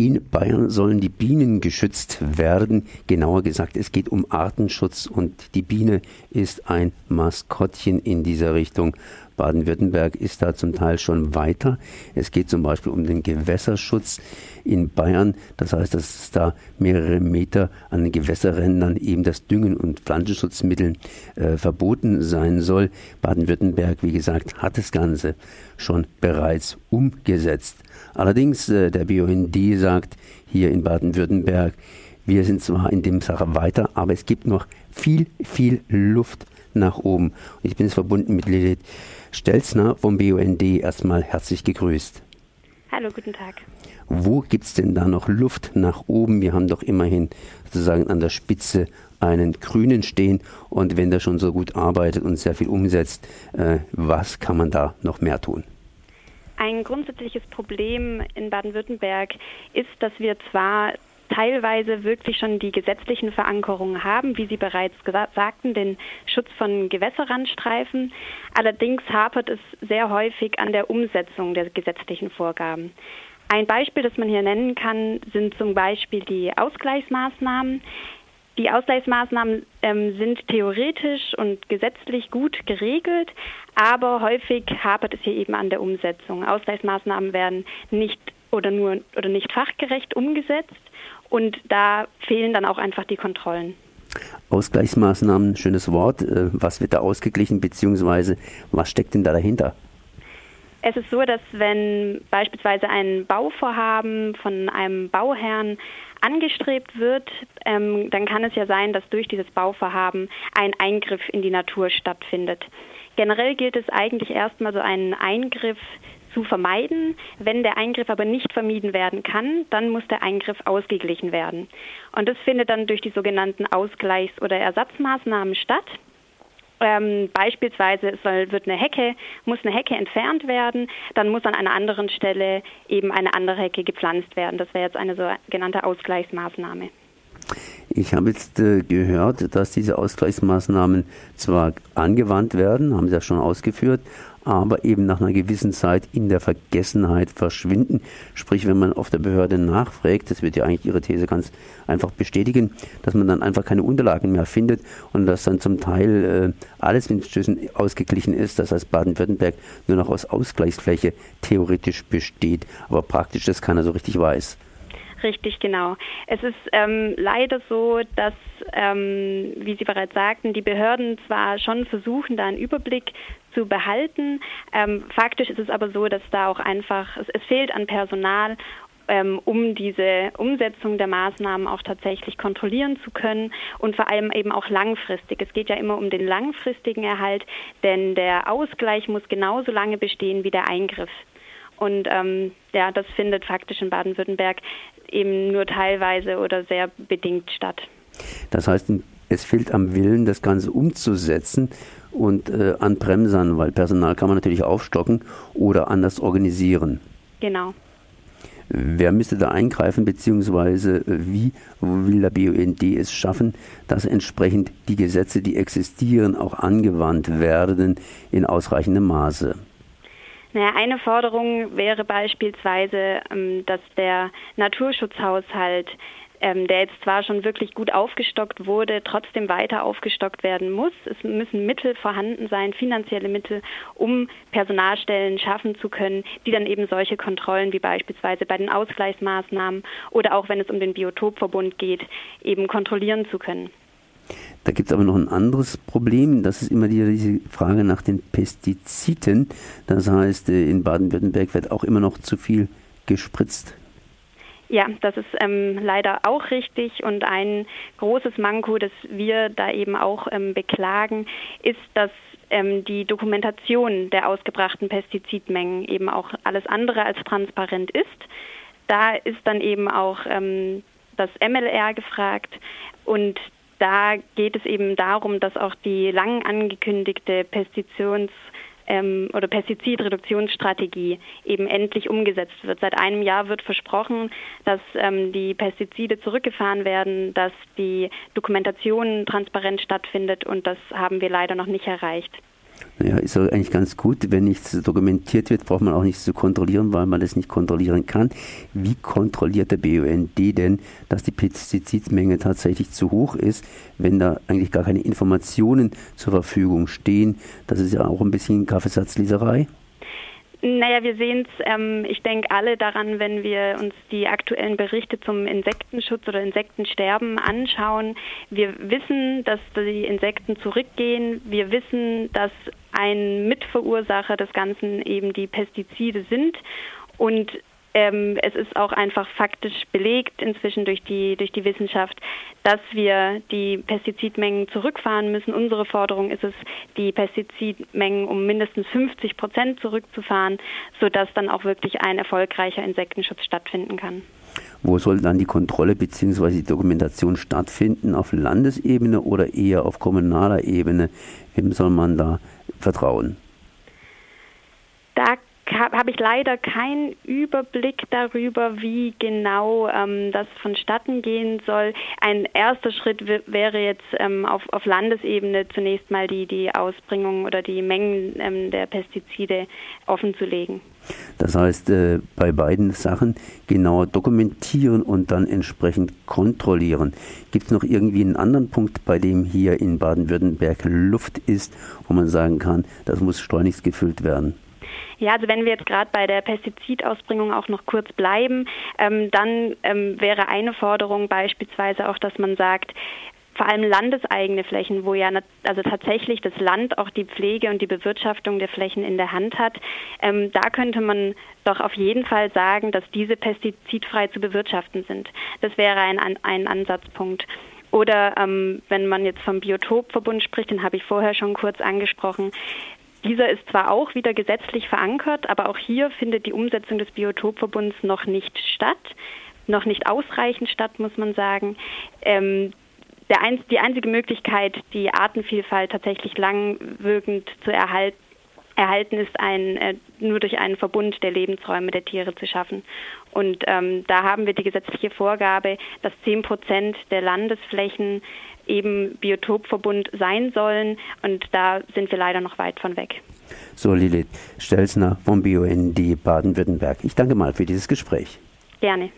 In Bayern sollen die Bienen geschützt werden. Genauer gesagt, es geht um Artenschutz und die Biene ist ein Maskottchen in dieser Richtung. Baden-Württemberg ist da zum Teil schon weiter. Es geht zum Beispiel um den Gewässerschutz in Bayern. Das heißt, dass es da mehrere Meter an den Gewässerrändern eben das Düngen und Pflanzenschutzmitteln äh, verboten sein soll. Baden-Württemberg, wie gesagt, hat das Ganze schon bereits umgesetzt. Allerdings, äh, der BUND sagt hier in Baden-Württemberg, wir sind zwar in dem Sache weiter, aber es gibt noch viel, viel Luft nach oben. Und ich bin jetzt verbunden mit Lilith Stelzner vom BUND. Erstmal herzlich gegrüßt. Hallo, guten Tag. Wo gibt es denn da noch Luft nach oben? Wir haben doch immerhin sozusagen an der Spitze einen Grünen stehen und wenn der schon so gut arbeitet und sehr viel umsetzt, äh, was kann man da noch mehr tun? Ein grundsätzliches Problem in Baden-Württemberg ist, dass wir zwar teilweise wirklich schon die gesetzlichen Verankerungen haben, wie Sie bereits sagten, den Schutz von Gewässerrandstreifen. Allerdings hapert es sehr häufig an der Umsetzung der gesetzlichen Vorgaben. Ein Beispiel, das man hier nennen kann, sind zum Beispiel die Ausgleichsmaßnahmen. Die Ausgleichsmaßnahmen ähm, sind theoretisch und gesetzlich gut geregelt, aber häufig hapert es hier eben an der Umsetzung. Ausgleichsmaßnahmen werden nicht oder nur oder nicht fachgerecht umgesetzt und da fehlen dann auch einfach die Kontrollen. Ausgleichsmaßnahmen, schönes Wort. Äh, was wird da ausgeglichen, beziehungsweise was steckt denn da dahinter? Es ist so, dass wenn beispielsweise ein Bauvorhaben von einem Bauherrn angestrebt wird, ähm, dann kann es ja sein, dass durch dieses Bauvorhaben ein Eingriff in die Natur stattfindet. Generell gilt es eigentlich erstmal so einen Eingriff zu vermeiden. Wenn der Eingriff aber nicht vermieden werden kann, dann muss der Eingriff ausgeglichen werden. Und das findet dann durch die sogenannten Ausgleichs- oder Ersatzmaßnahmen statt. Ähm, beispielsweise soll, wird eine Hecke, muss eine Hecke entfernt werden, dann muss an einer anderen Stelle eben eine andere Hecke gepflanzt werden. Das wäre jetzt eine sogenannte Ausgleichsmaßnahme. Ich habe jetzt äh, gehört, dass diese Ausgleichsmaßnahmen zwar angewandt werden, haben Sie ja schon ausgeführt, aber eben nach einer gewissen Zeit in der Vergessenheit verschwinden. Sprich, wenn man auf der Behörde nachfragt, das wird ja eigentlich Ihre These ganz einfach bestätigen, dass man dann einfach keine Unterlagen mehr findet und dass dann zum Teil äh, alles inzwischen ausgeglichen ist, das heißt Baden-Württemberg nur noch aus Ausgleichsfläche theoretisch besteht, aber praktisch das keiner so richtig weiß. Richtig, genau. Es ist ähm, leider so, dass, ähm, wie Sie bereits sagten, die Behörden zwar schon versuchen, da einen Überblick zu behalten. Ähm, faktisch ist es aber so, dass da auch einfach, es, es fehlt an Personal ähm, um diese Umsetzung der Maßnahmen auch tatsächlich kontrollieren zu können und vor allem eben auch langfristig. Es geht ja immer um den langfristigen Erhalt, denn der Ausgleich muss genauso lange bestehen wie der Eingriff. Und ähm, ja, das findet faktisch in Baden-Württemberg eben nur teilweise oder sehr bedingt statt. Das heißt, es fehlt am Willen, das Ganze umzusetzen und äh, an Bremsern, weil Personal kann man natürlich aufstocken oder anders organisieren. Genau. Wer müsste da eingreifen, beziehungsweise äh, wie will der BUND es schaffen, dass entsprechend die Gesetze, die existieren, auch angewandt werden in ausreichendem Maße? Naja, eine Forderung wäre beispielsweise, ähm, dass der Naturschutzhaushalt ähm, der jetzt zwar schon wirklich gut aufgestockt wurde, trotzdem weiter aufgestockt werden muss. Es müssen Mittel vorhanden sein, finanzielle Mittel, um Personalstellen schaffen zu können, die dann eben solche Kontrollen wie beispielsweise bei den Ausgleichsmaßnahmen oder auch wenn es um den Biotopverbund geht, eben kontrollieren zu können. Da gibt es aber noch ein anderes Problem, das ist immer diese Frage nach den Pestiziden. Das heißt, äh, in Baden-Württemberg wird auch immer noch zu viel gespritzt. Ja, das ist ähm, leider auch richtig und ein großes Manko, das wir da eben auch ähm, beklagen, ist, dass ähm, die Dokumentation der ausgebrachten Pestizidmengen eben auch alles andere als transparent ist. Da ist dann eben auch ähm, das MLR gefragt und da geht es eben darum, dass auch die lang angekündigte Pestitions- ähm, oder Pestizidreduktionsstrategie eben endlich umgesetzt wird. Seit einem Jahr wird versprochen, dass ähm, die Pestizide zurückgefahren werden, dass die Dokumentation transparent stattfindet und das haben wir leider noch nicht erreicht. Naja, ist eigentlich ganz gut. Wenn nichts dokumentiert wird, braucht man auch nichts zu kontrollieren, weil man das nicht kontrollieren kann. Wie kontrolliert der BUND denn, dass die Pestizidmenge tatsächlich zu hoch ist, wenn da eigentlich gar keine Informationen zur Verfügung stehen? Das ist ja auch ein bisschen Kaffeesatzleserei. Naja, wir sehen es, ähm, ich denke, alle daran, wenn wir uns die aktuellen Berichte zum Insektenschutz oder Insektensterben anschauen. Wir wissen, dass die Insekten zurückgehen. Wir wissen, dass ein Mitverursacher des Ganzen eben die Pestizide sind. Und ähm, es ist auch einfach faktisch belegt inzwischen durch die, durch die Wissenschaft, dass wir die Pestizidmengen zurückfahren müssen. Unsere Forderung ist es, die Pestizidmengen um mindestens 50 Prozent zurückzufahren, sodass dann auch wirklich ein erfolgreicher Insektenschutz stattfinden kann. Wo soll dann die Kontrolle bzw. die Dokumentation stattfinden? Auf Landesebene oder eher auf kommunaler Ebene? Wem soll man da vertrauen? Habe ich leider keinen Überblick darüber, wie genau ähm, das vonstatten gehen soll. Ein erster Schritt wäre jetzt ähm, auf, auf, Landesebene zunächst mal die, die Ausbringung oder die Mengen ähm, der Pestizide offenzulegen. Das heißt, äh, bei beiden Sachen genau dokumentieren und dann entsprechend kontrollieren. Gibt es noch irgendwie einen anderen Punkt, bei dem hier in Baden-Württemberg Luft ist, wo man sagen kann, das muss schleunigst gefüllt werden? Ja, also wenn wir jetzt gerade bei der Pestizidausbringung auch noch kurz bleiben, ähm, dann ähm, wäre eine Forderung beispielsweise auch, dass man sagt, vor allem landeseigene Flächen, wo ja also tatsächlich das Land auch die Pflege und die Bewirtschaftung der Flächen in der Hand hat, ähm, da könnte man doch auf jeden Fall sagen, dass diese pestizidfrei zu bewirtschaften sind. Das wäre ein, ein Ansatzpunkt. Oder ähm, wenn man jetzt vom Biotopverbund spricht, den habe ich vorher schon kurz angesprochen, dieser ist zwar auch wieder gesetzlich verankert, aber auch hier findet die Umsetzung des Biotopverbunds noch nicht statt, noch nicht ausreichend statt, muss man sagen. Ähm, ein, die einzige Möglichkeit, die Artenvielfalt tatsächlich langwirkend zu erhalten, erhalten ist, ein, äh, nur durch einen Verbund der Lebensräume der Tiere zu schaffen. Und ähm, da haben wir die gesetzliche Vorgabe, dass 10 Prozent der Landesflächen eben Biotopverbund sein sollen. Und da sind wir leider noch weit von weg. So, Lilith Stelzner vom BUND Baden-Württemberg. Ich danke mal für dieses Gespräch. Gerne.